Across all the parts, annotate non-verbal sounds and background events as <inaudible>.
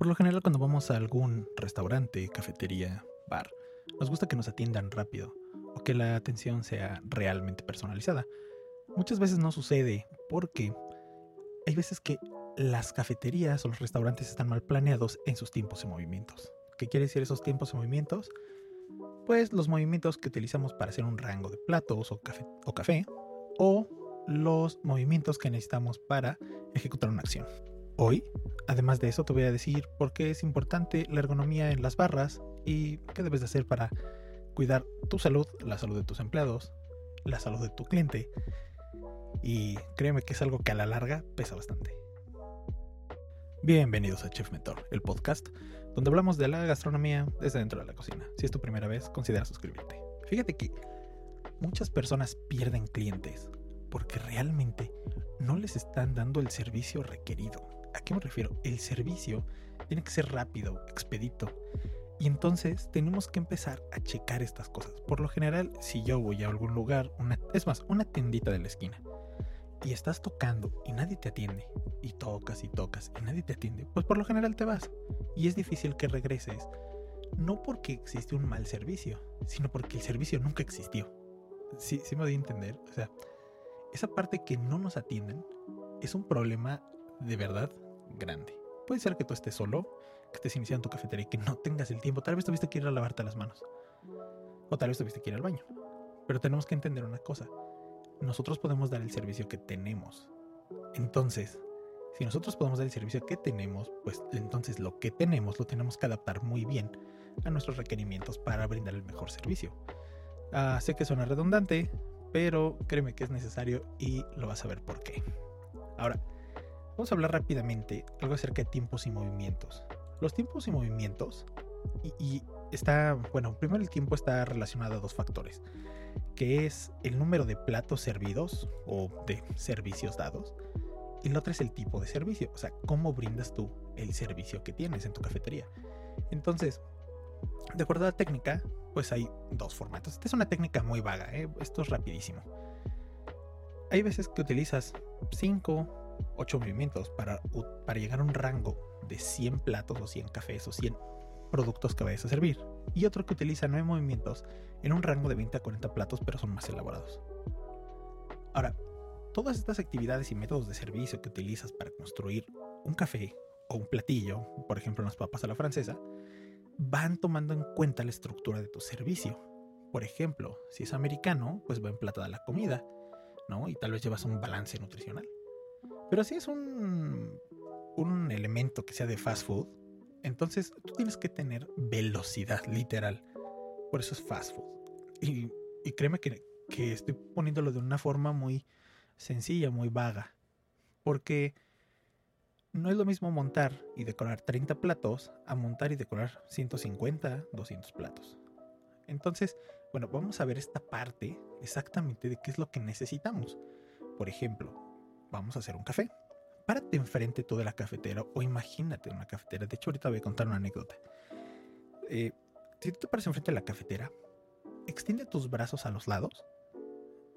Por lo general cuando vamos a algún restaurante, cafetería, bar, nos gusta que nos atiendan rápido o que la atención sea realmente personalizada. Muchas veces no sucede porque hay veces que las cafeterías o los restaurantes están mal planeados en sus tiempos y movimientos. ¿Qué quiere decir esos tiempos y movimientos? Pues los movimientos que utilizamos para hacer un rango de platos o café o, café, o los movimientos que necesitamos para ejecutar una acción. Hoy, además de eso, te voy a decir por qué es importante la ergonomía en las barras y qué debes de hacer para cuidar tu salud, la salud de tus empleados, la salud de tu cliente. Y créeme que es algo que a la larga pesa bastante. Bienvenidos a Chef Mentor, el podcast donde hablamos de la gastronomía desde dentro de la cocina. Si es tu primera vez, considera suscribirte. Fíjate que muchas personas pierden clientes porque realmente no les están dando el servicio requerido. ¿A qué me refiero? El servicio tiene que ser rápido, expedito. Y entonces tenemos que empezar a checar estas cosas. Por lo general, si yo voy a algún lugar, una, es más, una tendita de la esquina, y estás tocando y nadie te atiende, y tocas y tocas y nadie te atiende, pues por lo general te vas. Y es difícil que regreses, no porque existe un mal servicio, sino porque el servicio nunca existió. Sí, sí me doy a entender. O sea, esa parte que no nos atienden es un problema de verdad grande. Puede ser que tú estés solo, que estés iniciando tu cafetería y que no tengas el tiempo. Tal vez tuviste que ir a lavarte las manos. O tal vez tuviste que ir al baño. Pero tenemos que entender una cosa. Nosotros podemos dar el servicio que tenemos. Entonces, si nosotros podemos dar el servicio que tenemos, pues entonces lo que tenemos lo tenemos que adaptar muy bien a nuestros requerimientos para brindar el mejor servicio. Ah, sé que suena redundante, pero créeme que es necesario y lo vas a ver por qué. Ahora, vamos a hablar rápidamente algo acerca de tiempos y movimientos. Los tiempos y movimientos, y, está, bueno, primero el tiempo está relacionado a dos factores, que es el número de platos servidos o de servicios dados, y el otro es el tipo de servicio, o sea, cómo brindas tú el servicio que tienes en tu cafetería. Entonces, de acuerdo a la técnica, pues hay dos formatos. Esta es una técnica muy vaga, ¿eh? esto es rapidísimo. Hay veces que utilizas 5, 8 movimientos para, llegar a un rango de 100 platos o 100 cafés o 100 productos que vayas a servir. Y otro que utiliza 9 movimientos en un rango de 20 a 40 platos, pero son más elaborados. Ahora, todas estas actividades y métodos de servicio que utilizas para construir un café o un platillo, por ejemplo, unas papas a la francesa, van tomando en cuenta la estructura de tu servicio. Por ejemplo, si es americano, pues va emplatada la comida, ¿no? Y tal vez llevas un balance nutricional. Pero si es un, un elemento que sea de fast food, entonces tú tienes que tener velocidad, literal. Por eso es fast food. Y, y créeme que, que estoy poniéndolo de una forma muy sencilla, muy vaga. Porque no es lo mismo montar y decorar 30 platos a montar y decorar 150, 200 platos. Entonces, bueno, vamos a ver esta parte exactamente de qué es lo que necesitamos. Por ejemplo, vamos a hacer un café. Párate enfrente tú de la cafetera o imagínate una cafetera. De hecho, ahorita voy a contar una anécdota. Eh, si tú te paras enfrente de la cafetera, extiende tus brazos a los lados.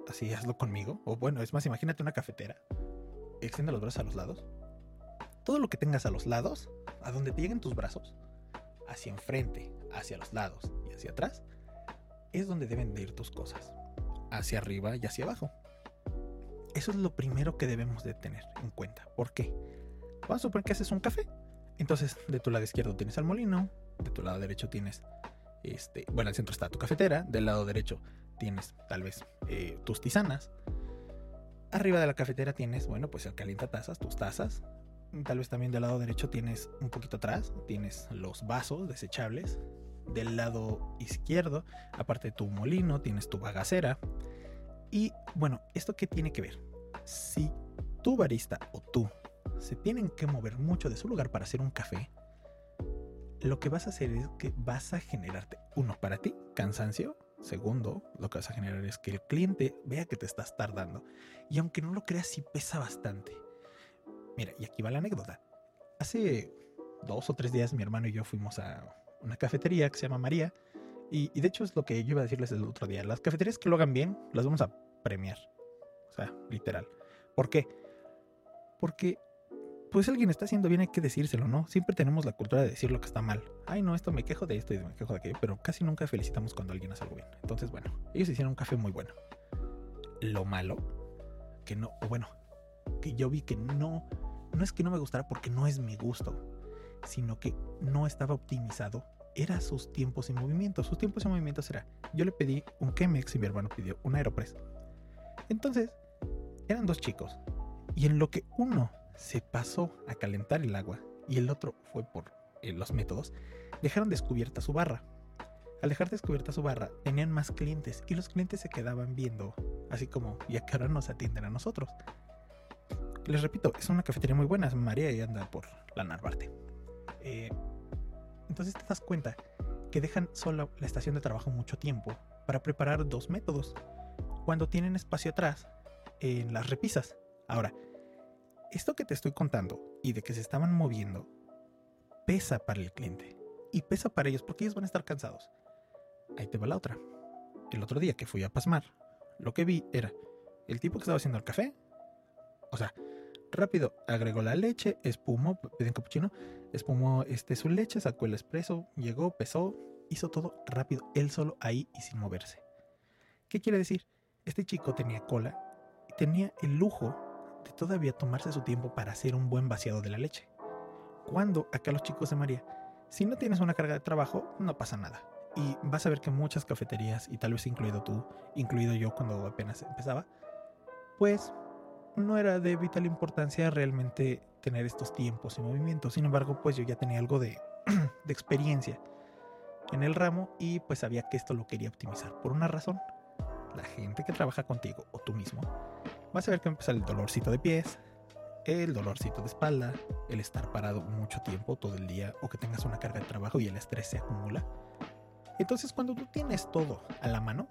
Así hazlo conmigo. O bueno, es más, imagínate una cafetera. Extiende los brazos a los lados todo lo que tengas a los lados, a donde te lleguen tus brazos, hacia enfrente, hacia los lados y hacia atrás, es donde deben de ir tus cosas, hacia arriba y hacia abajo. Eso es lo primero que debemos de tener en cuenta. ¿Por qué? Vamos a suponer que haces un café. Entonces, de tu lado izquierdo tienes el molino, de tu lado derecho tienes, este, bueno, al centro está tu cafetera, del lado derecho tienes tal vez eh, tus tisanas. Arriba de la cafetera tienes, bueno, pues el calienta tazas, tus tazas, Tal vez también del lado derecho tienes un poquito atrás, tienes los vasos desechables. Del lado izquierdo, aparte de tu molino, tienes tu bagacera. Y bueno, ¿esto qué tiene que ver? Si tu barista o tú se tienen que mover mucho de su lugar para hacer un café, lo que vas a hacer es que vas a generarte, uno, para ti, cansancio. Segundo, lo que vas a generar es que el cliente vea que te estás tardando. Y aunque no lo creas, sí pesa bastante. Mira, y aquí va la anécdota. Hace dos o tres días mi hermano y yo fuimos a una cafetería que se llama María. Y, de hecho es lo que yo iba a decirles el otro día. Las cafeterías que lo hagan bien, las vamos a premiar. O sea, literal. ¿Por qué? Porque pues alguien está haciendo bien hay que decírselo, ¿no? Siempre tenemos la cultura de decir lo que está mal. Ay, no, esto me quejo de esto y me quejo de aquello, pero casi nunca felicitamos cuando alguien hace algo bien. Entonces, bueno, ellos hicieron un café muy bueno. Lo malo, que no, o bueno, que yo vi que no, no es que no me gustara porque no es mi gusto, sino que no estaba optimizado. Era sus tiempos y movimientos. Sus tiempos y movimientos era, yo le pedí un Chemex y mi hermano pidió un Aeropress. Entonces, eran dos chicos. Y en lo que uno se pasó a calentar el agua y el otro fue por eh, los métodos, dejaron descubierta su barra. Al dejar descubierta su barra, tenían más clientes y los clientes se quedaban viendo, así como, ¿y a qué hora nos atienden a nosotros? Les repito, es una cafetería muy buena, María y anda por la Narvarte. Eh, entonces te das cuenta que dejan solo la estación de trabajo mucho tiempo para preparar dos métodos, cuando tienen espacio atrás en las repisas. Ahora, esto que te estoy contando y de que se estaban moviendo pesa para el cliente y pesa para ellos porque ellos van a estar cansados. Ahí te va la otra. El otro día que fui a pasmar, lo que vi era el tipo que estaba haciendo el café. O sea, rápido agregó la leche, espumó, en capuchino, espumó este, su leche, sacó el espresso, llegó, pesó, hizo todo rápido, él solo ahí y sin moverse. ¿Qué quiere decir? Este chico tenía cola y tenía el lujo de todavía tomarse su tiempo para hacer un buen vaciado de la leche. Cuando acá los chicos de María, si no tienes una carga de trabajo, no pasa nada. Y vas a ver que muchas cafeterías, y tal vez incluido tú, incluido yo cuando apenas empezaba, pues no era de vital importancia realmente tener estos tiempos y movimientos. Sin embargo, pues yo ya tenía algo de, <clears throat> de experiencia en el ramo y pues sabía que esto lo quería optimizar. Por una razón, la gente que trabaja contigo o tú mismo vas a ver que empieza el dolorcito de pies, el dolorcito de espalda, el estar parado mucho tiempo, todo el día, o que tengas una carga de trabajo y el estrés se acumula. Entonces cuando tú tienes todo a la mano,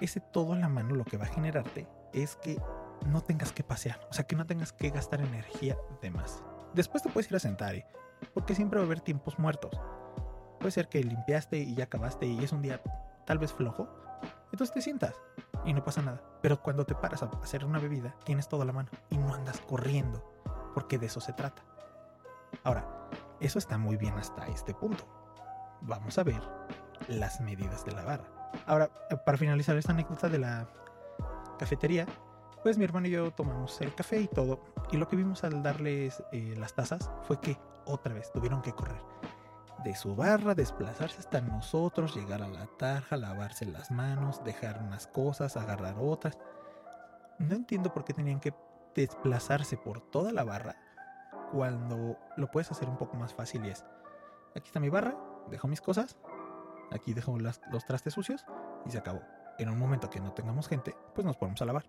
ese todo a la mano lo que va a generarte es que no tengas que pasear, o sea, que no tengas que gastar energía de más. Después te puedes ir a sentar, ¿eh? porque siempre va a haber tiempos muertos. Puede ser que limpiaste y ya acabaste y es un día tal vez flojo, entonces te sientas y no pasa nada. Pero cuando te paras a hacer una bebida, tienes todo a la mano y no andas corriendo, porque de eso se trata. Ahora, eso está muy bien hasta este punto. Vamos a ver las medidas de la barra. Ahora, para finalizar esta anécdota de la cafetería, pues mi hermano y yo tomamos el café y todo. Y lo que vimos al darles eh, las tazas fue que otra vez tuvieron que correr de su barra, desplazarse hasta nosotros, llegar a la tarja, lavarse las manos, dejar unas cosas, agarrar otras. No entiendo por qué tenían que desplazarse por toda la barra cuando lo puedes hacer un poco más fácil y es, aquí está mi barra, dejo mis cosas, aquí dejo los trastes sucios y se acabó. En un momento que no tengamos gente, pues nos ponemos a lavar.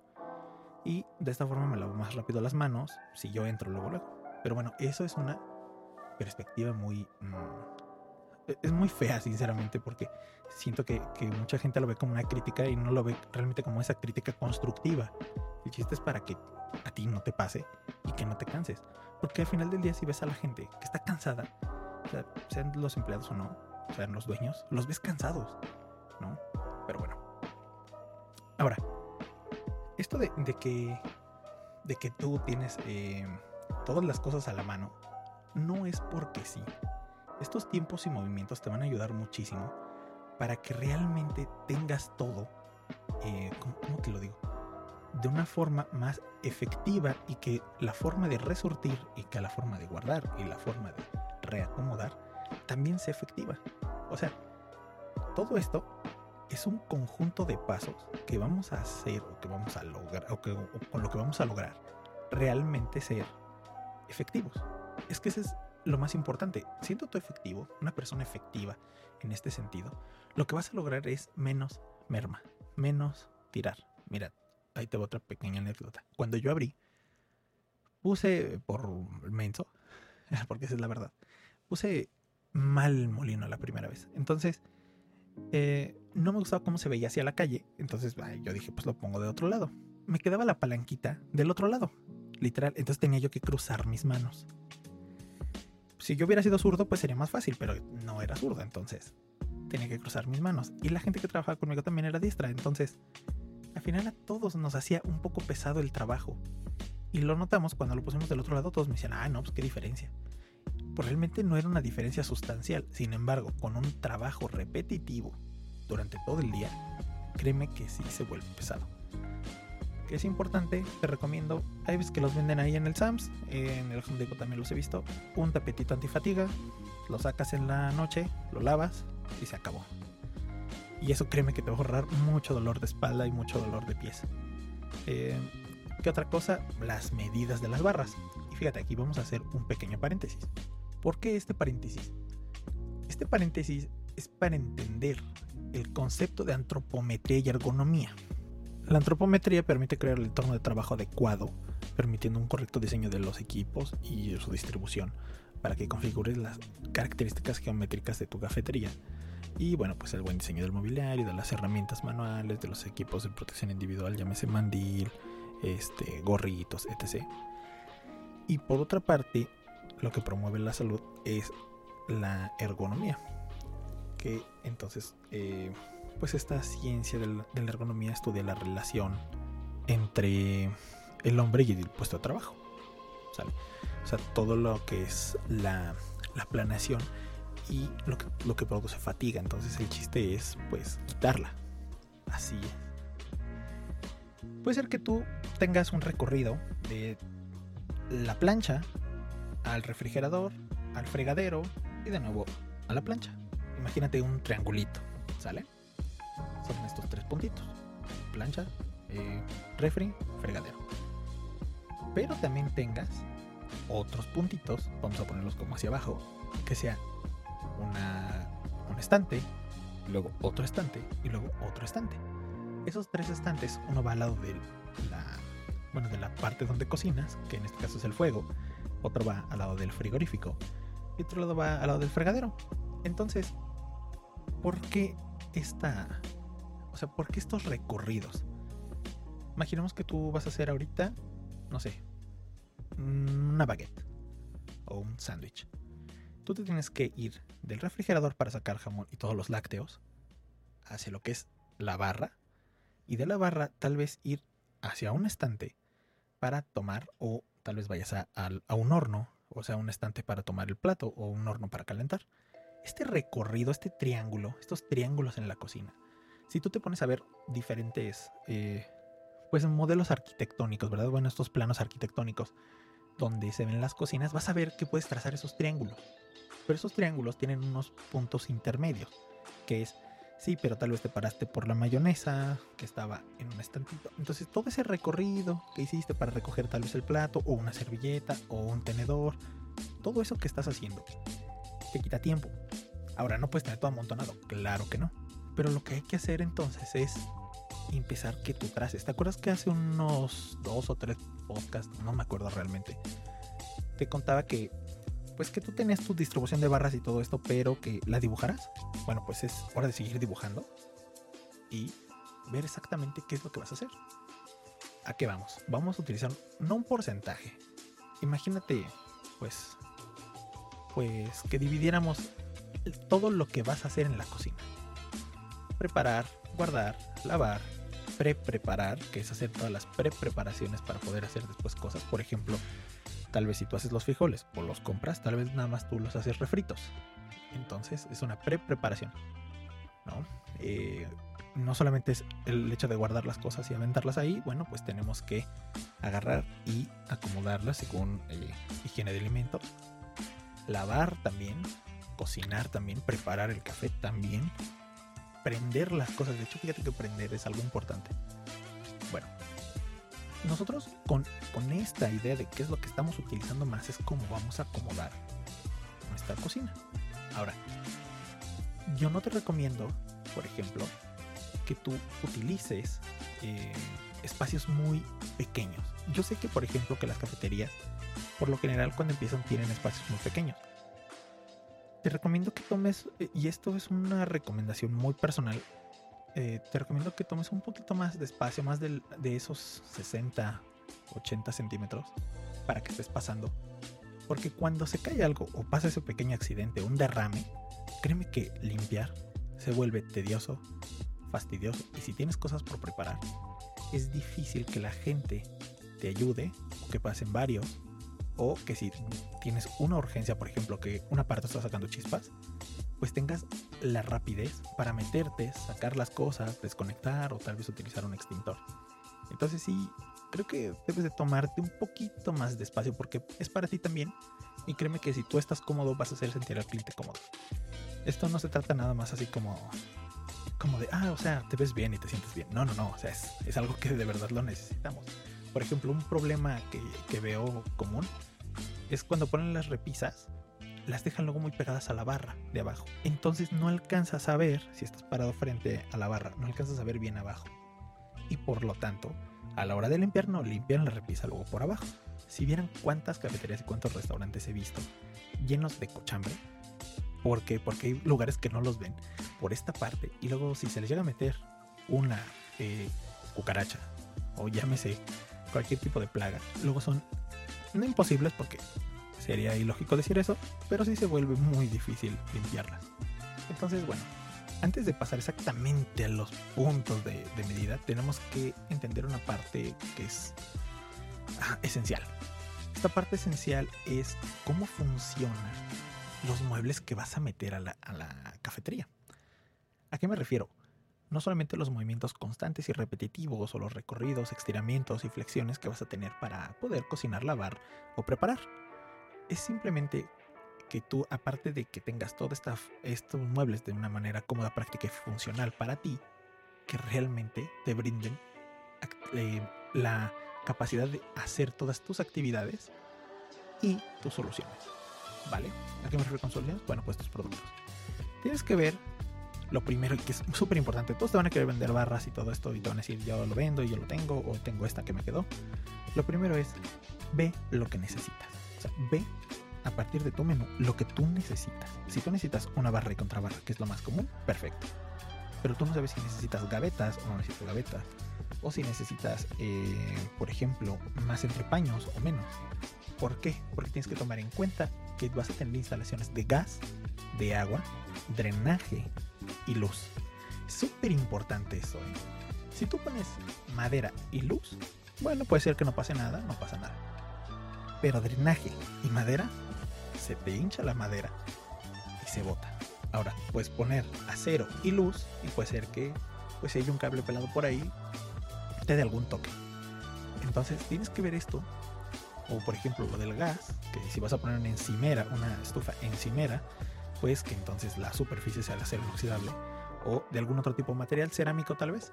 Y de esta forma me lavo más rápido las manos si yo entro luego luego. Pero bueno, eso es una perspectiva muy mm, es muy fea, sinceramente, porque siento que, mucha gente lo ve como una crítica y no lo ve realmente como esa crítica constructiva. El chiste es para que a ti no te pase y que no te canses. Porque al final del día, si ves a la gente que está cansada, sean los empleados o no, sean los dueños, los ves cansados, ¿no? Pero bueno. Ahora, esto de, que, de que tú tienes eh, todas las cosas a la mano, no es porque sí estos tiempos y movimientos te van a ayudar muchísimo para que realmente tengas todo, eh, ¿cómo, te lo digo? De una forma más efectiva y que la forma de resurtir y que la forma de guardar y la forma de reacomodar también sea efectiva. O sea, todo esto es un conjunto de pasos que vamos a hacer o que vamos a lograr o con lo que vamos a lograr realmente ser efectivos. Es que ese es lo más importante, siendo tú efectivo, una persona efectiva en este sentido, lo que vas a lograr es menos merma, menos tirar. Mira, ahí te voy otra pequeña anécdota. Cuando yo abrí, puse por menso, <laughs> porque esa es la verdad, puse mal molino la primera vez. Entonces, eh, no me gustaba cómo se veía hacia la calle. Entonces, yo dije, pues lo pongo de otro lado. Me quedaba la palanquita del otro lado, literal. Entonces tenía yo que cruzar mis manos. Si yo hubiera sido zurdo, pues sería más fácil, pero no era zurdo, entonces tenía que cruzar mis manos. Y la gente que trabajaba conmigo también era diestra, entonces al final a todos nos hacía un poco pesado el trabajo. Y lo notamos cuando lo pusimos del otro lado, todos me decían, ah, no, pues qué diferencia. Pues realmente no era una diferencia sustancial. Sin embargo, con un trabajo repetitivo durante todo el día, créeme que sí se vuelve pesado. Es importante, te recomiendo, hay veces que los venden ahí en el Sams, en el Home Depot también los he visto, un tapetito antifatiga, lo sacas en la noche, lo lavas y se acabó. Y eso créeme que te va a ahorrar mucho dolor de espalda y mucho dolor de pies. Eh, ¿Qué otra cosa? Las medidas de las barras. Y fíjate, aquí vamos a hacer un pequeño paréntesis. ¿Por qué este paréntesis? Este paréntesis es para entender el concepto de antropometría y ergonomía. La antropometría permite crear el entorno de trabajo adecuado, permitiendo un correcto diseño de los equipos y su distribución para que configures las características geométricas de tu cafetería. Y bueno, pues el buen diseño del mobiliario, de las herramientas manuales, de los equipos de protección individual, llámese mandil, este, gorritos, etc. Y por otra parte, lo que promueve la salud es la ergonomía. Que entonces, eh, pues esta ciencia de la, ergonomía estudia la relación entre el hombre y el puesto de trabajo. O sea, todo lo que es la, la planeación y lo que, lo que produce fatiga. Entonces el chiste es pues quitarla. Así es. Puede ser que tú tengas un recorrido de la plancha al refrigerador, al fregadero y de nuevo a la plancha. Imagínate un triangulito, ¿sale? Son estos tres puntitos. Plancha, eh, refri, fregadero. Pero también tengas otros puntitos, vamos a ponerlos como hacia abajo, que sea una, un estante, luego otro estante y luego otro estante. Esos tres estantes, uno va al lado de la, bueno, de la parte donde cocinas, que en este caso es el fuego, otro va al lado del frigorífico y otro lado va al lado del fregadero. Entonces, ¿por qué esta, o sea, por qué estos recorridos? Imaginemos que tú vas a hacer ahorita, no sé, una baguette o un sándwich. Tú te tienes que ir del refrigerador para sacar jamón y todos los lácteos hacia lo que es la barra y de la barra tal vez ir hacia un estante para tomar o tal vez vayas a, un horno, o sea, un estante para tomar el plato o un horno para calentar. Este recorrido, este triángulo, estos triángulos en la cocina, si tú te pones a ver diferentes, eh, pues modelos arquitectónicos, ¿verdad? Bueno, estos planos arquitectónicos donde se ven las cocinas, vas a ver que puedes trazar esos triángulos. Pero esos triángulos tienen unos puntos intermedios, que es, sí, pero tal vez te paraste por la mayonesa que estaba en un estantito. Entonces todo ese recorrido que hiciste para recoger tal vez el plato, o una servilleta, o un tenedor, todo eso que estás haciendo, te quita tiempo. Ahora no puedes tener todo amontonado, claro que no. Pero lo que hay que hacer entonces es empezar que tú traces. ¿Te acuerdas que hace unos dos o tres podcasts, no me acuerdo realmente, te contaba que pues que tú tenías tu distribución de barras y todo esto, pero que la dibujaras? Bueno, pues es hora de seguir dibujando y ver exactamente qué es lo que vas a hacer. ¿A qué vamos? Vamos a utilizar no un porcentaje. Imagínate, pues, pues que dividiéramos todo lo que vas a hacer en la cocina. Preparar, guardar, lavar, pre-preparar, que es hacer todas las pre-preparaciones para poder hacer después cosas. Por ejemplo, tal vez si tú haces los frijoles o los compras, tal vez nada más tú los haces refritos. Entonces es una pre-preparación. ¿no? Eh, no solamente es el hecho de guardar las cosas y aventarlas ahí, bueno, pues tenemos que agarrar y acomodarlas según eh, higiene de alimentos. Lavar también, cocinar también, preparar el café también, prender las cosas. De hecho, fíjate que prender es algo importante. Bueno, nosotros con, con esta idea de qué es lo que estamos utilizando más es cómo vamos a acomodar nuestra cocina. Ahora, yo no te recomiendo, por ejemplo, que tú utilices eh, espacios muy pequeños. Yo sé que, por ejemplo, que las cafeterías, por lo general, cuando empiezan, tienen espacios muy pequeños te recomiendo que tomes, eh, y esto es una recomendación muy personal, eh, te recomiendo que tomes un poquito más de espacio, más de, de esos 60, 80 centímetros, para que estés pasando. Porque cuando se cae algo o pasa ese pequeño accidente, un derrame, créeme que limpiar se vuelve tedioso, fastidioso, y si tienes cosas por preparar, es difícil que la gente te ayude, o que pasen varios, o que si tienes una urgencia, por ejemplo, que un aparato está sacando chispas, pues tengas la rapidez para meterte, sacar las cosas, desconectar o tal vez utilizar un extintor. Entonces sí, creo que debes de tomarte un poquito más de espacio porque es para ti también. Y créeme que si tú estás cómodo vas a hacer sentir al cliente cómodo. Esto no se trata nada más así como como de, ah, o sea, te ves bien y te sientes bien. No, no, no, o sea, es, es algo que de verdad lo necesitamos. Por ejemplo, un problema que, veo común es cuando ponen las repisas, las dejan luego muy pegadas a la barra de abajo. Entonces no alcanzas a ver, si estás parado frente a la barra, no alcanzas a ver bien abajo. Y por lo tanto, a la hora de limpiar, no limpian la repisa luego por abajo. Si vieran cuántas cafeterías y cuántos restaurantes he visto llenos de cochambre, ¿Por qué? Porque hay lugares que no los ven por esta parte. Y luego si se les llega a meter una eh, cucaracha o llámese cualquier tipo de plaga, luego son no imposibles porque sería ilógico decir eso, pero sí se vuelve muy difícil limpiarlas. Entonces, bueno, antes de pasar exactamente a los puntos de, medida, tenemos que entender una parte que es ah, esencial. Esta parte esencial es cómo funciona los muebles que vas a meter a la, cafetería. ¿A qué me refiero? No solamente los movimientos constantes y repetitivos o los recorridos, estiramientos y flexiones que vas a tener para poder cocinar, lavar o preparar. Es simplemente que tú, aparte de que tengas todos estos muebles de una manera cómoda, práctica y funcional para ti, que realmente te brinden eh, la capacidad de hacer todas tus actividades y tus soluciones. ¿Vale? ¿A qué me refiero con soluciones? Bueno, pues tus productos. Tienes que ver lo primero, que es súper importante. Todos te van a querer vender barras y todo esto, y te van a decir, yo lo vendo y yo lo tengo, o tengo esta que me quedó. Lo primero es, ve lo que necesitas. O sea, ve a partir de tu menú lo que tú necesitas. Si tú necesitas una barra y contrabarra, que es lo más común, perfecto. Pero tú no sabes si necesitas gavetas o no necesitas gavetas. O si necesitas, eh, por ejemplo, más entrepaños o menos. ¿Por qué? Porque tienes que tomar en cuenta que vas a tener instalaciones de gas, de agua, drenaje y luz. Súper importante eso. ¿eh? Si tú pones madera y luz, bueno, puede ser que no pase nada, no pasa nada. Pero drenaje y madera, se te hincha la madera y se bota. Ahora, puedes poner acero y luz y puede ser que, pues si hay un cable pelado por ahí, te dé algún toque. Entonces tienes que ver esto o por ejemplo lo del gas, que si vas a poner una encimera, una estufa encimera, pues que entonces la superficie sea de acero inoxidable o de algún otro tipo de material, cerámico tal vez.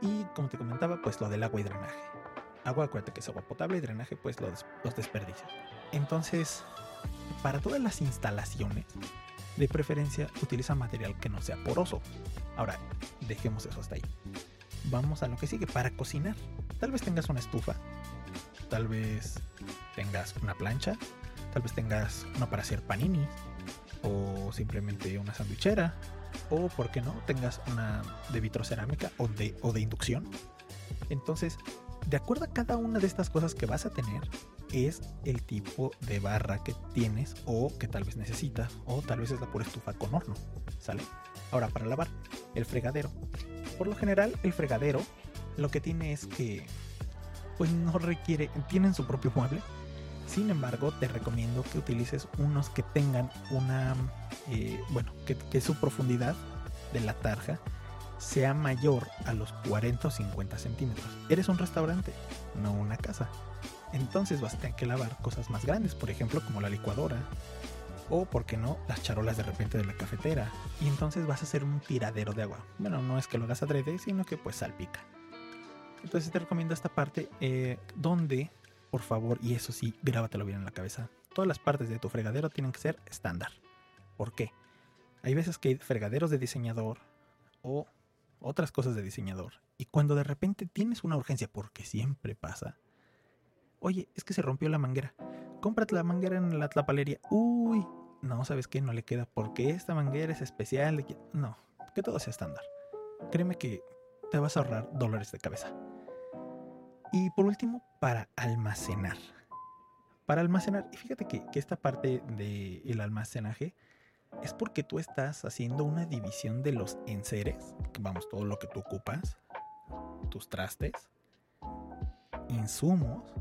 Y como te comentaba, pues lo del agua y drenaje. Agua, acuérdate que es agua potable y drenaje, pues los, los desperdicios. Entonces, para todas las instalaciones, de preferencia utiliza material que no sea poroso. Ahora, dejemos eso hasta ahí. Vamos a lo que sigue. Para cocinar, tal vez tengas una estufa tal vez tengas una plancha, tal vez tengas una para hacer panini o simplemente una sandwichera o por qué no tengas una de vitrocerámica o de, o de inducción. Entonces, de acuerdo a cada una de estas cosas que vas a tener, es el tipo de barra que tienes o que tal vez necesitas o tal vez es la pura estufa con horno, ¿sale? Ahora, para lavar, el fregadero. Por lo general, el fregadero lo que tiene es que pues no requiere, tienen su propio mueble. Sin embargo, te recomiendo que utilices unos que tengan una, eh, bueno, que, su profundidad de la tarja sea mayor a los 40 o 50 centímetros. Eres un restaurante, no una casa. Entonces vas a tener que lavar cosas más grandes, por ejemplo, como la licuadora. O, ¿por qué no?, las charolas de repente de la cafetera. Y entonces vas a hacer un tiradero de agua. Bueno, no es que lo hagas adrede, sino que pues salpica. Entonces te recomiendo esta parte eh, donde, por favor, y eso sí, grábatelo bien en la cabeza, todas las partes de tu fregadero tienen que ser estándar. ¿Por qué? Hay veces que hay fregaderos de diseñador o otras cosas de diseñador. Y cuando de repente tienes una urgencia, porque siempre pasa, oye, es que se rompió la manguera. Cómprate la manguera en la tlapalería. Uy, no, ¿sabes qué? No le queda porque esta manguera es especial. No, que todo sea estándar. Créeme que te vas a ahorrar dólares de cabeza. Y por último, para almacenar. Para almacenar, y fíjate que, esta parte del almacenaje es porque tú estás haciendo una división de los enseres, vamos, todo lo que tú ocupas, tus trastes, insumos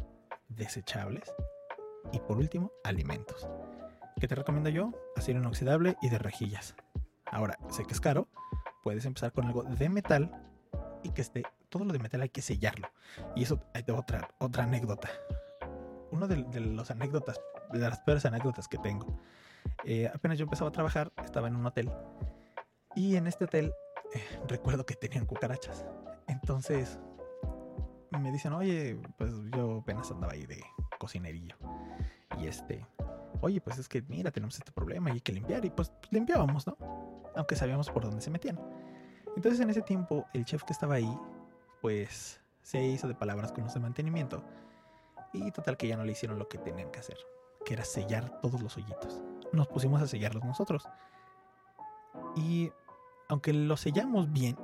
desechables y por último, alimentos. ¿Qué te recomiendo yo? Acero inoxidable y de rejillas. Ahora, sé que es caro, puedes empezar con algo de metal y que esté, todo lo de metal hay que sellarlo. Y eso hay otra, otra anécdota. Uno de, de los anécdotas, de las peores anécdotas que tengo. Eh, apenas yo empezaba a trabajar, estaba en un hotel. Y en este hotel eh, recuerdo que tenían cucarachas. Entonces me dicen, oye, pues yo apenas andaba ahí de cocinerillo. Y este, oye, pues es que mira, tenemos este problema y hay que limpiar. Y pues limpiábamos, ¿no? Aunque sabíamos por dónde se metían. Entonces en ese tiempo el chef que estaba ahí, pues se hizo de palabras con los de mantenimiento. Y total que ya no le hicieron lo que tenían que hacer, que era sellar todos los hoyitos. Nos pusimos a sellarlos nosotros. Y aunque lo sellamos bien,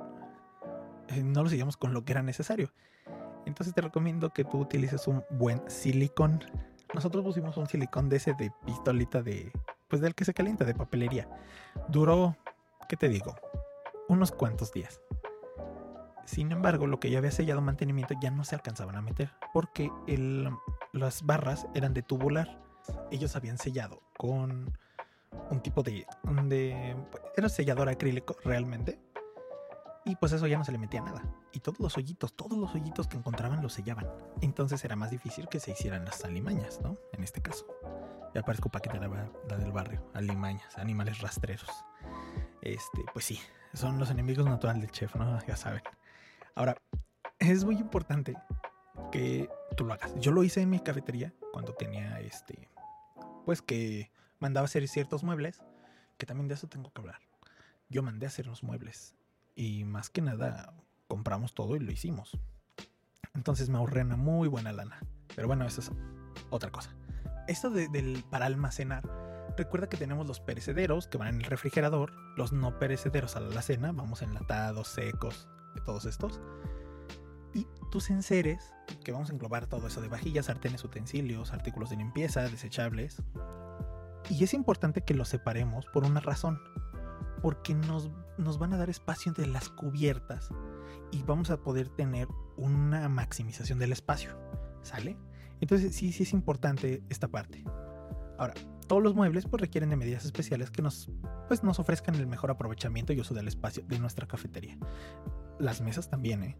eh, no lo sellamos con lo que era necesario. Entonces te recomiendo que tú utilices un buen silicón. Nosotros pusimos un silicón de ese de pistolita de, pues del que se calienta, de papelería. Duró, ¿qué te digo? Unos cuantos días. Sin embargo, lo que ya había sellado mantenimiento ya no se alcanzaban a meter porque las barras eran de tubular. Ellos habían sellado con un tipo de, de era sellador acrílico realmente y pues eso ya no se le metía nada. Y todos los hoyitos, todos los hoyitos que encontraban los sellaban. Entonces era más difícil que se hicieran las alimañas, ¿no? En este caso. Ya parezco paquete de la del barrio. Alimañas, animales rastreros. Este, pues sí, son los enemigos naturales del chef, ¿no? Ya saben. Ahora, es muy importante que tú lo hagas. Yo lo hice en mi cafetería cuando tenía este, pues que mandaba hacer ciertos muebles, que también de eso tengo que hablar. Yo mandé a hacer los muebles y más que nada compramos todo y lo hicimos. Entonces me ahorré una muy buena lana. Pero bueno, eso es otra cosa. Esto del, para almacenar, recuerda que tenemos los perecederos que van en el refrigerador, los no perecederos a la alacena, vamos enlatados, secos, todos estos. Y tus enseres, que vamos a englobar todo eso de vajillas, sartenes, utensilios, artículos de limpieza, desechables. Y es importante que los separemos por una razón porque nos, nos van a dar espacio entre las cubiertas y vamos a poder tener una maximización del espacio, ¿sale? Entonces sí, sí es importante esta parte. Ahora, todos los muebles pues requieren de medidas especiales que nos, pues, nos ofrezcan el mejor aprovechamiento y uso del espacio de nuestra cafetería. Las mesas también, ¿eh?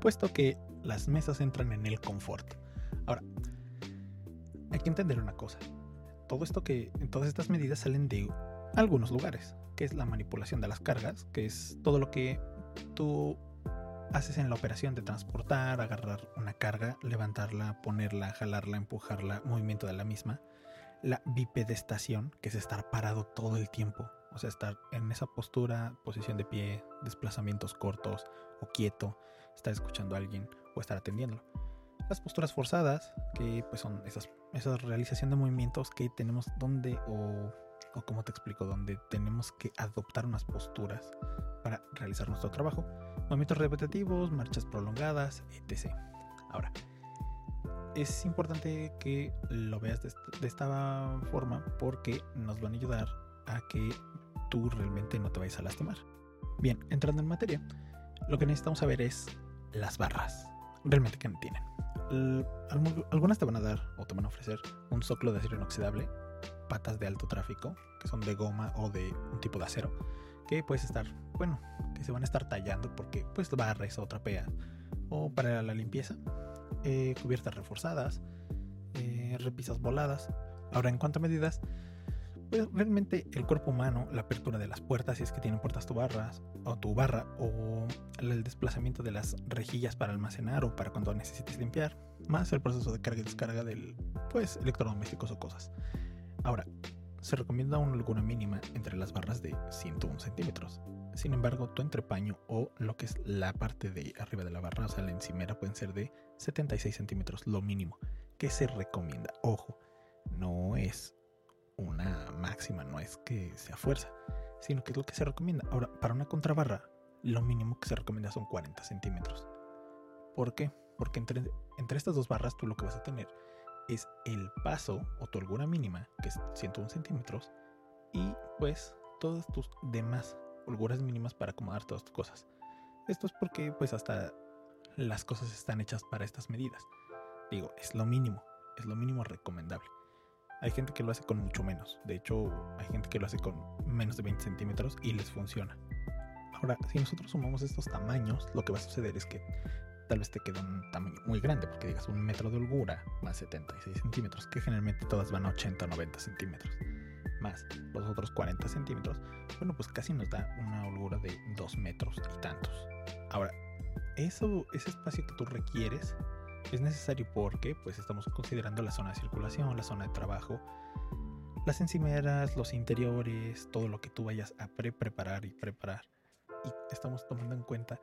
Puesto que las mesas entran en el confort. Ahora, hay que entender una cosa. Todo esto que, todas estas medidas salen de algunos lugares que es la manipulación de las cargas, que es todo lo que tú haces en la operación de transportar, agarrar una carga, levantarla, ponerla, jalarla, empujarla, movimiento de la misma. La bipedestación, que es estar parado todo el tiempo, o sea, estar en esa postura, posición de pie, desplazamientos cortos o quieto, estar escuchando a alguien o estar atendiéndolo. Las posturas forzadas, que pues son esas, esa realización de movimientos que tenemos donde o o como te explico, donde tenemos que adoptar unas posturas para realizar nuestro trabajo, movimientos repetitivos, marchas prolongadas, etc. Ahora, es importante que lo veas de, esta forma porque nos van a ayudar a que tú realmente no te vayas a lastimar. Bien, entrando en materia, lo que necesitamos saber es las barras. Realmente, ¿qué tienen? algunas te van a dar o te van a ofrecer un soclo de acero inoxidable patas de alto tráfico, que son de goma o de un tipo de acero, que puedes estar, bueno, que se van a estar tallando porque pues barres o trapea, o para la limpieza, eh, cubiertas reforzadas, eh, repisas voladas. Ahora, en cuanto a medidas, pues realmente el cuerpo humano, la apertura de las puertas, si es que tienen puertas tu barras, o tu barra, o el desplazamiento de las rejillas para almacenar o para cuando necesites limpiar, más el proceso de carga y descarga del, pues, electrodomésticos o cosas. Ahora, se recomienda una holgura mínima entre las barras de 101 centímetros. Sin embargo, tu entrepaño o lo que es la parte de arriba de la barra, o sea, la encimera, pueden ser de 76 centímetros, lo mínimo que se recomienda. Ojo, no es una máxima, no es que sea fuerza, sino que es lo que se recomienda. Ahora, para una contrabarra, lo mínimo que se recomienda son 40 centímetros. ¿Por qué? Porque entre, entre estas dos barras tú lo que vas a tener es el paso o tu holgura mínima, que es 101 centímetros, y pues todas tus demás holguras mínimas para acomodar todas tus cosas. Esto es porque pues hasta las cosas están hechas para estas medidas. Digo, es lo mínimo, es lo mínimo recomendable. Hay gente que lo hace con mucho menos. De hecho, hay gente que lo hace con menos de 20 centímetros y les funciona. Ahora, si nosotros sumamos estos tamaños, lo que va a suceder es que tal vez te quede un tamaño muy grande, porque digas un metro de holgura más 76 centímetros, que generalmente todas van a 80 o 90 centímetros, más los otros 40 centímetros, bueno, pues casi nos da una holgura de 2 metros y tantos. Ahora, eso, ese espacio que tú requieres es necesario porque pues estamos considerando la zona de circulación, la zona de trabajo, las encimeras, los interiores, todo lo que tú vayas a pre preparar y preparar. Y estamos tomando en cuenta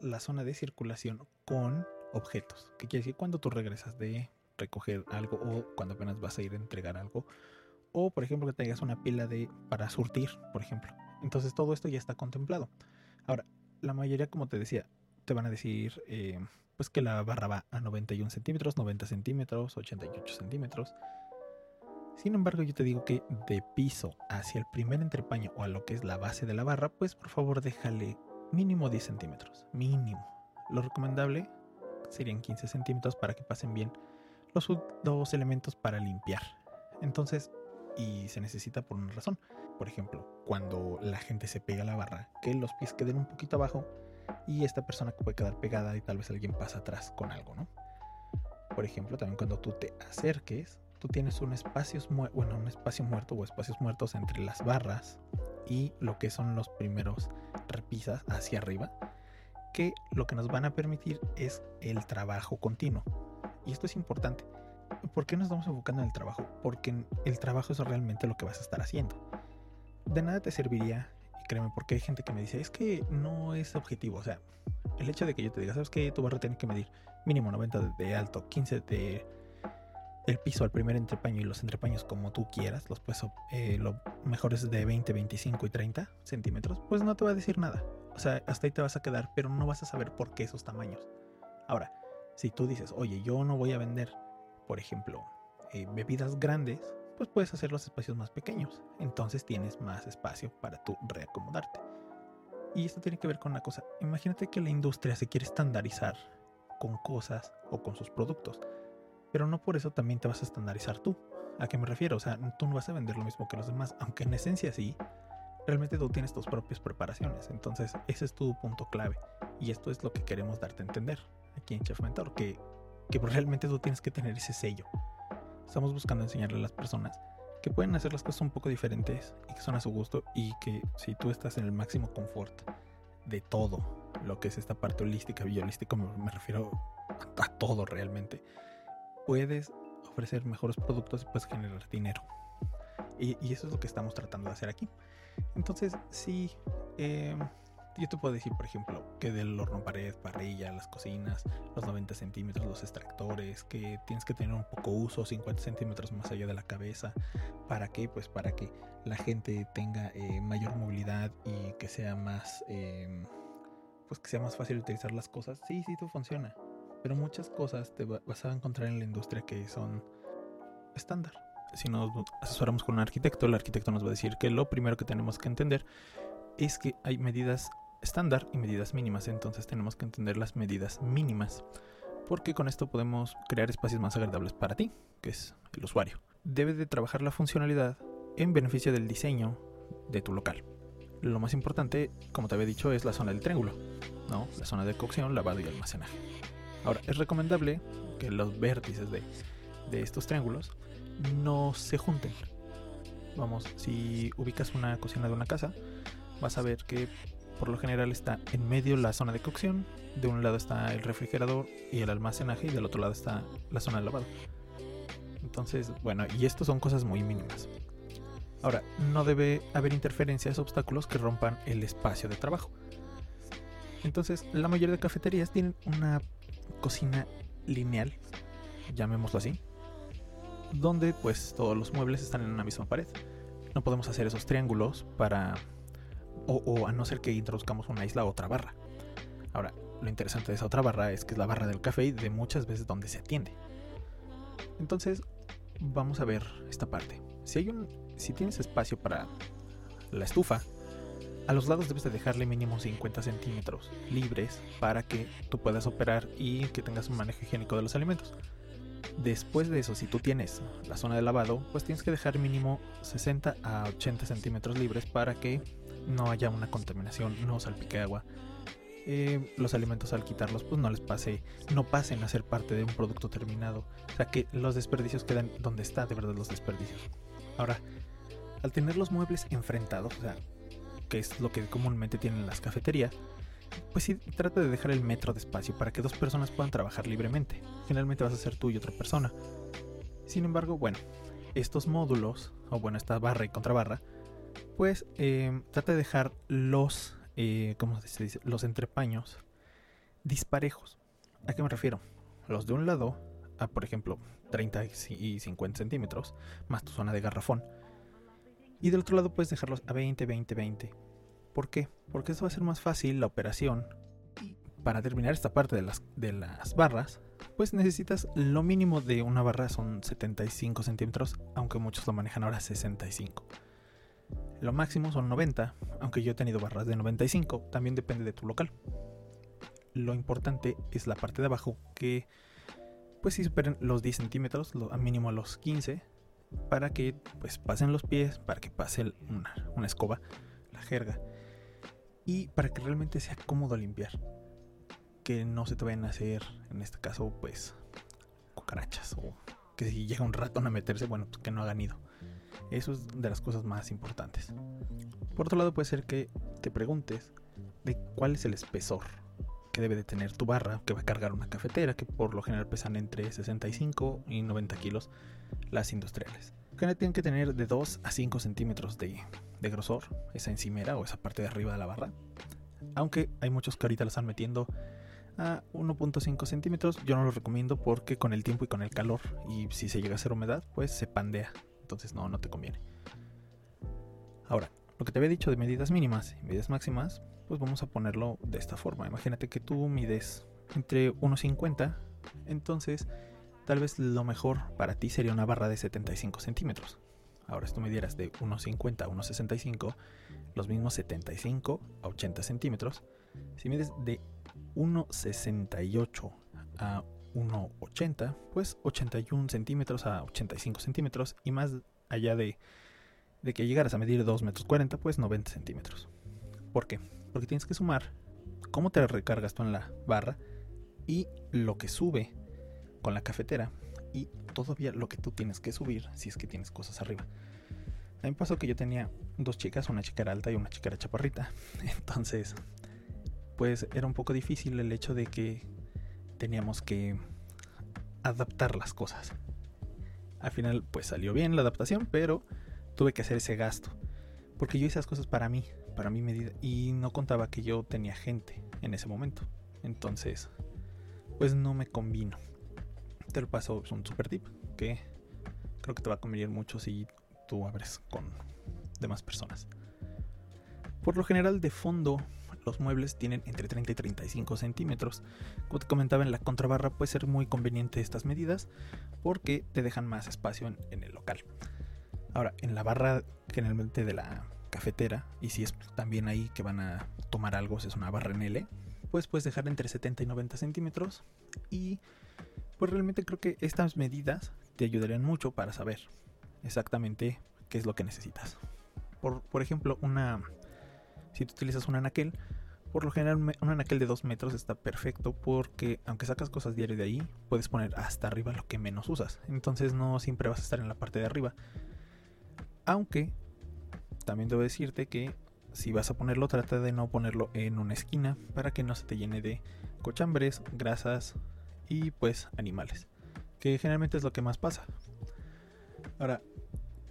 la zona de circulación con objetos. ¿Qué quiere decir? Cuando tú regresas de recoger algo o cuando apenas vas a ir a entregar algo. O por ejemplo que tengas una pila de para surtir, por ejemplo. Entonces todo esto ya está contemplado. Ahora, la mayoría, como te decía, te van a decir eh, pues que la barra va a 91 centímetros, 90 centímetros, 88 centímetros. Sin embargo, yo te digo que de piso hacia el primer entrepaño o a lo que es la base de la barra, pues por favor déjale mínimo 10 centímetros. Mínimo. Lo recomendable serían 15 centímetros para que pasen bien los dos elementos para limpiar. Entonces, y se necesita por una razón. Por ejemplo, cuando la gente se pega a la barra, que los pies queden un poquito abajo y esta persona puede quedar pegada y tal vez alguien pasa atrás con algo, ¿no? Por ejemplo, también cuando tú te acerques, tú tienes un espacio, bueno, un espacio muerto o espacios muertos entre las barras y lo que son los primeros repisas hacia arriba, que lo que nos van a permitir es el trabajo continuo. Y esto es importante. ¿Por qué nos estamos enfocando en el trabajo? Porque el trabajo es realmente lo que vas a estar haciendo. De nada te serviría créeme, porque hay gente que me dice, es que no es objetivo. O sea, el hecho de que yo te diga, ¿sabes que Tu barra tiene que medir mínimo 90 de alto, 15 de el piso al primer entrepaño y los entrepaños como tú quieras, los pues eh, lo mejor es de 20, 25 y 30 centímetros, pues no te va a decir nada. O sea, hasta ahí te vas a quedar, pero no vas a saber por qué esos tamaños. Ahora, si tú dices, oye, yo no voy a vender, por ejemplo, eh, bebidas grandes, pues puedes hacer los espacios más pequeños. Entonces tienes más espacio para tú reacomodarte. Y esto tiene que ver con una cosa. Imagínate que la industria se quiere estandarizar con cosas o con sus productos. Pero no por eso también te vas a estandarizar tú. ¿A qué me refiero? O sea, tú no vas a vender lo mismo que los demás, aunque en esencia sí. Realmente tú tienes tus propias preparaciones. Entonces, ese es tu punto clave. Y esto es lo que queremos darte a entender aquí en Chef Mentor, que, que realmente tú tienes que tener ese sello. Estamos buscando enseñarle a las personas que pueden hacer las cosas un poco diferentes y que son a su gusto y que si tú estás en el máximo confort de todo lo que es esta parte holística, biolística, me, refiero a, todo realmente, puedes ofrecer mejores productos y puedes generar dinero. Y, y, eso es lo que estamos tratando de hacer aquí. Entonces, sí, eh, yo te puedo decir, por ejemplo, que del horno pared, parrilla, las cocinas, los 90 centímetros, los extractores, que tienes que tener un poco uso, 50 centímetros más allá de la cabeza. ¿Para qué? Pues para que la gente tenga eh, mayor movilidad y que sea más, em, pues que sea más fácil utilizar las cosas. Sí, sí, todo funciona. Pero muchas cosas te vas a encontrar en la industria que son estándar. Si nos asesoramos con un arquitecto, el arquitecto nos va a decir que lo primero que tenemos que entender es que hay medidas estándar y medidas mínimas. Entonces tenemos que entender las medidas mínimas. Porque con esto podemos crear espacios más agradables para ti, que es el usuario. Debe de trabajar la funcionalidad en beneficio del diseño de tu local. Lo más importante, como te había dicho, es la zona del triángulo, ¿no? La zona de cocción, lavado y almacenaje. Ahora, es recomendable que los vértices de, de estos triángulos no se junten. Vamos, si ubicas una cocina de una casa, vas a ver que por lo general está en medio la zona de cocción, de un lado está el refrigerador y el almacenaje y del otro lado está la zona de lavado. Entonces, bueno, y esto son cosas muy mínimas. Ahora, no debe haber interferencias o obstáculos que rompan el espacio de trabajo. Entonces, la mayoría de cafeterías tienen una cocina lineal, llamémoslo así, donde pues todos los muebles están en una misma pared. No podemos hacer esos triángulos para o, a no ser que introduzcamos una isla o otra barra. Ahora, lo interesante de esa otra barra es que es la barra del café y de muchas veces donde se atiende. Entonces, vamos a ver esta parte. Si tienes espacio para la estufa, a los lados debes de dejarle mínimo 50 centímetros libres para que tú puedas operar y que tengas un manejo higiénico de los alimentos. Después de eso, si tú tienes la zona de lavado, pues tienes que dejar mínimo 60 a 80 centímetros libres para que no haya una contaminación, no salpique agua. Eh, los alimentos al quitarlos, pues no les pase, no pasen a ser parte de un producto terminado. O sea que los desperdicios quedan donde está de verdad los desperdicios. Ahora, al tener los muebles enfrentados, o sea, que es lo que comúnmente tienen las cafeterías, pues sí, trata de dejar el metro de espacio para que dos personas puedan trabajar libremente. Generalmente vas a ser tú y otra persona. Sin embargo, bueno, estos módulos, o bueno, esta barra y contrabarra, pues eh, trata de dejar los, eh, ¿cómo se dice? Los entrepaños disparejos. ¿A qué me refiero? Los de un lado, a por ejemplo 30 y 50 centímetros, más tu zona de garrafón. Y del otro lado puedes dejarlos a 20, 20, 20 ¿Por qué? Porque eso va a ser más fácil la operación. Para terminar esta parte de las, de las barras, pues necesitas lo mínimo de una barra son 75 centímetros, aunque muchos lo manejan ahora 65. Lo máximo son 90, aunque yo he tenido barras de 95, también depende de tu local. Lo importante es la parte de abajo, que pues si superen los 10 centímetros, a mínimo los 15, para que pues pasen los pies, para que pase una, escoba, la jerga y para que realmente sea cómodo limpiar. Que no se te vayan a hacer, en este caso, pues, cucarachas o que si llega un ratón a meterse, bueno, pues que no hagan nido. Eso es de las cosas más importantes. Por otro lado, puede ser que te preguntes de cuál es el espesor que debe de tener tu barra que va a cargar una cafetera, que por lo general pesan entre 65 y 90 kilos las industriales. Que tienen que tener de 2 a 5 centímetros de de grosor, esa encimera o esa parte de arriba de la barra. Aunque hay muchos que ahorita la están metiendo a 1.5 centímetros, yo no lo recomiendo porque con el tiempo y con el calor y si se llega a hacer humedad, pues se pandea. Entonces no, no te conviene. Ahora, lo que te había dicho de medidas mínimas y medidas máximas, pues vamos a ponerlo de esta forma. Imagínate que tú mides entre 1.50, entonces tal vez lo mejor para ti sería una barra de 75 centímetros. Ahora, si tú midieras de 1,50 a 1,65, los mismos 75 a 80 centímetros. Si mides de 1,68 a 1,80, pues 81 centímetros a 85 centímetros. Y más allá de, de que llegaras a medir 2 metros 40, pues 90 centímetros. ¿Por qué? Porque tienes que sumar cómo te recargas tú en la barra y lo que sube con la cafetera y todavía lo que tú tienes que subir si es que tienes cosas arriba. A mí pasó que yo tenía dos chicas, una chica era alta y una chica chaparrita. <laughs> Entonces, pues era un poco difícil el hecho de que teníamos que adaptar las cosas. Al final, pues salió bien la adaptación, pero tuve que hacer ese gasto. Porque yo hice las cosas para mí, para mi medida, y no contaba que yo tenía gente en ese momento. Entonces, pues no me convino te lo paso, es un super tip que creo que te va a convenir mucho si tú abres con demás personas. Por lo general, de fondo, los muebles tienen entre 30 y 35 centímetros. Como te comentaba, en la contrabarra puede ser muy conveniente estas medidas porque te dejan más espacio en, el local. Ahora, en la barra generalmente de la cafetera, y si es también ahí que van a tomar algo, si es una barra en L, pues puedes dejar entre 70 y 90 centímetros y pues realmente creo que estas medidas te ayudarían mucho para saber exactamente qué es lo que necesitas. Por, por ejemplo, una si tú utilizas un anaquel, por lo general un anaquel de 2 metros está perfecto porque aunque sacas cosas diarias de ahí, puedes poner hasta arriba lo que menos usas. Entonces no siempre vas a estar en la parte de arriba. Aunque también debo decirte que si vas a ponerlo, trata de no ponerlo en una esquina para que no se te llene de cochambres, grasas, y pues animales, que generalmente es lo que más pasa. Ahora,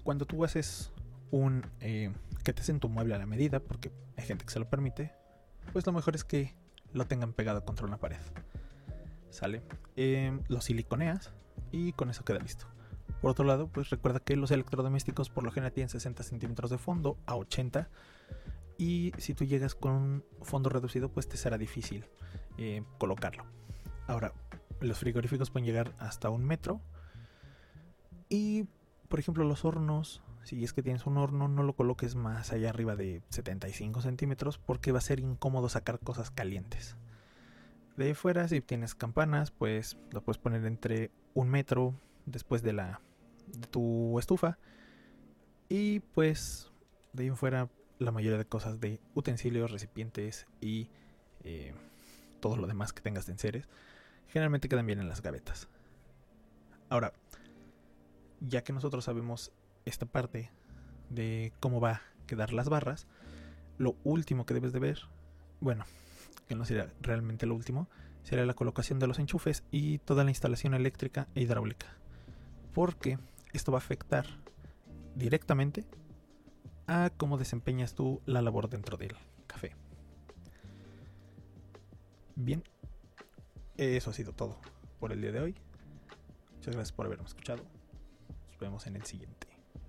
cuando tú haces un eh, que te hacen tu mueble a la medida, porque hay gente que se lo permite, pues lo mejor es que lo tengan pegado contra una pared. Sale, eh, lo siliconeas y con eso queda listo. Por otro lado, pues recuerda que los electrodomésticos por lo general tienen 60 centímetros de fondo a 80 y si tú llegas con un fondo reducido, pues te será difícil eh, colocarlo. Ahora, los frigoríficos pueden llegar hasta un metro. Y, por ejemplo, los hornos, si es que tienes un horno, no lo coloques más allá arriba de 75 centímetros porque va a ser incómodo sacar cosas calientes. De fuera, si tienes campanas, pues lo puedes poner entre un metro después de la de tu estufa. Y pues de ahí fuera la mayoría de cosas de utensilios, recipientes y eh, todo lo demás que tengas de enseres, generalmente quedan bien en las gavetas. Ahora, ya que nosotros sabemos esta parte de cómo va a quedar las barras, lo último que debes de ver, bueno, que no sería realmente lo último, sería la colocación de los enchufes y toda la instalación eléctrica e hidráulica. Porque esto va a afectar directamente a cómo desempeñas tú la labor dentro del café. Bien, eso ha sido todo por el día de hoy. Muchas gracias por haberme escuchado. Nos vemos en el siguiente.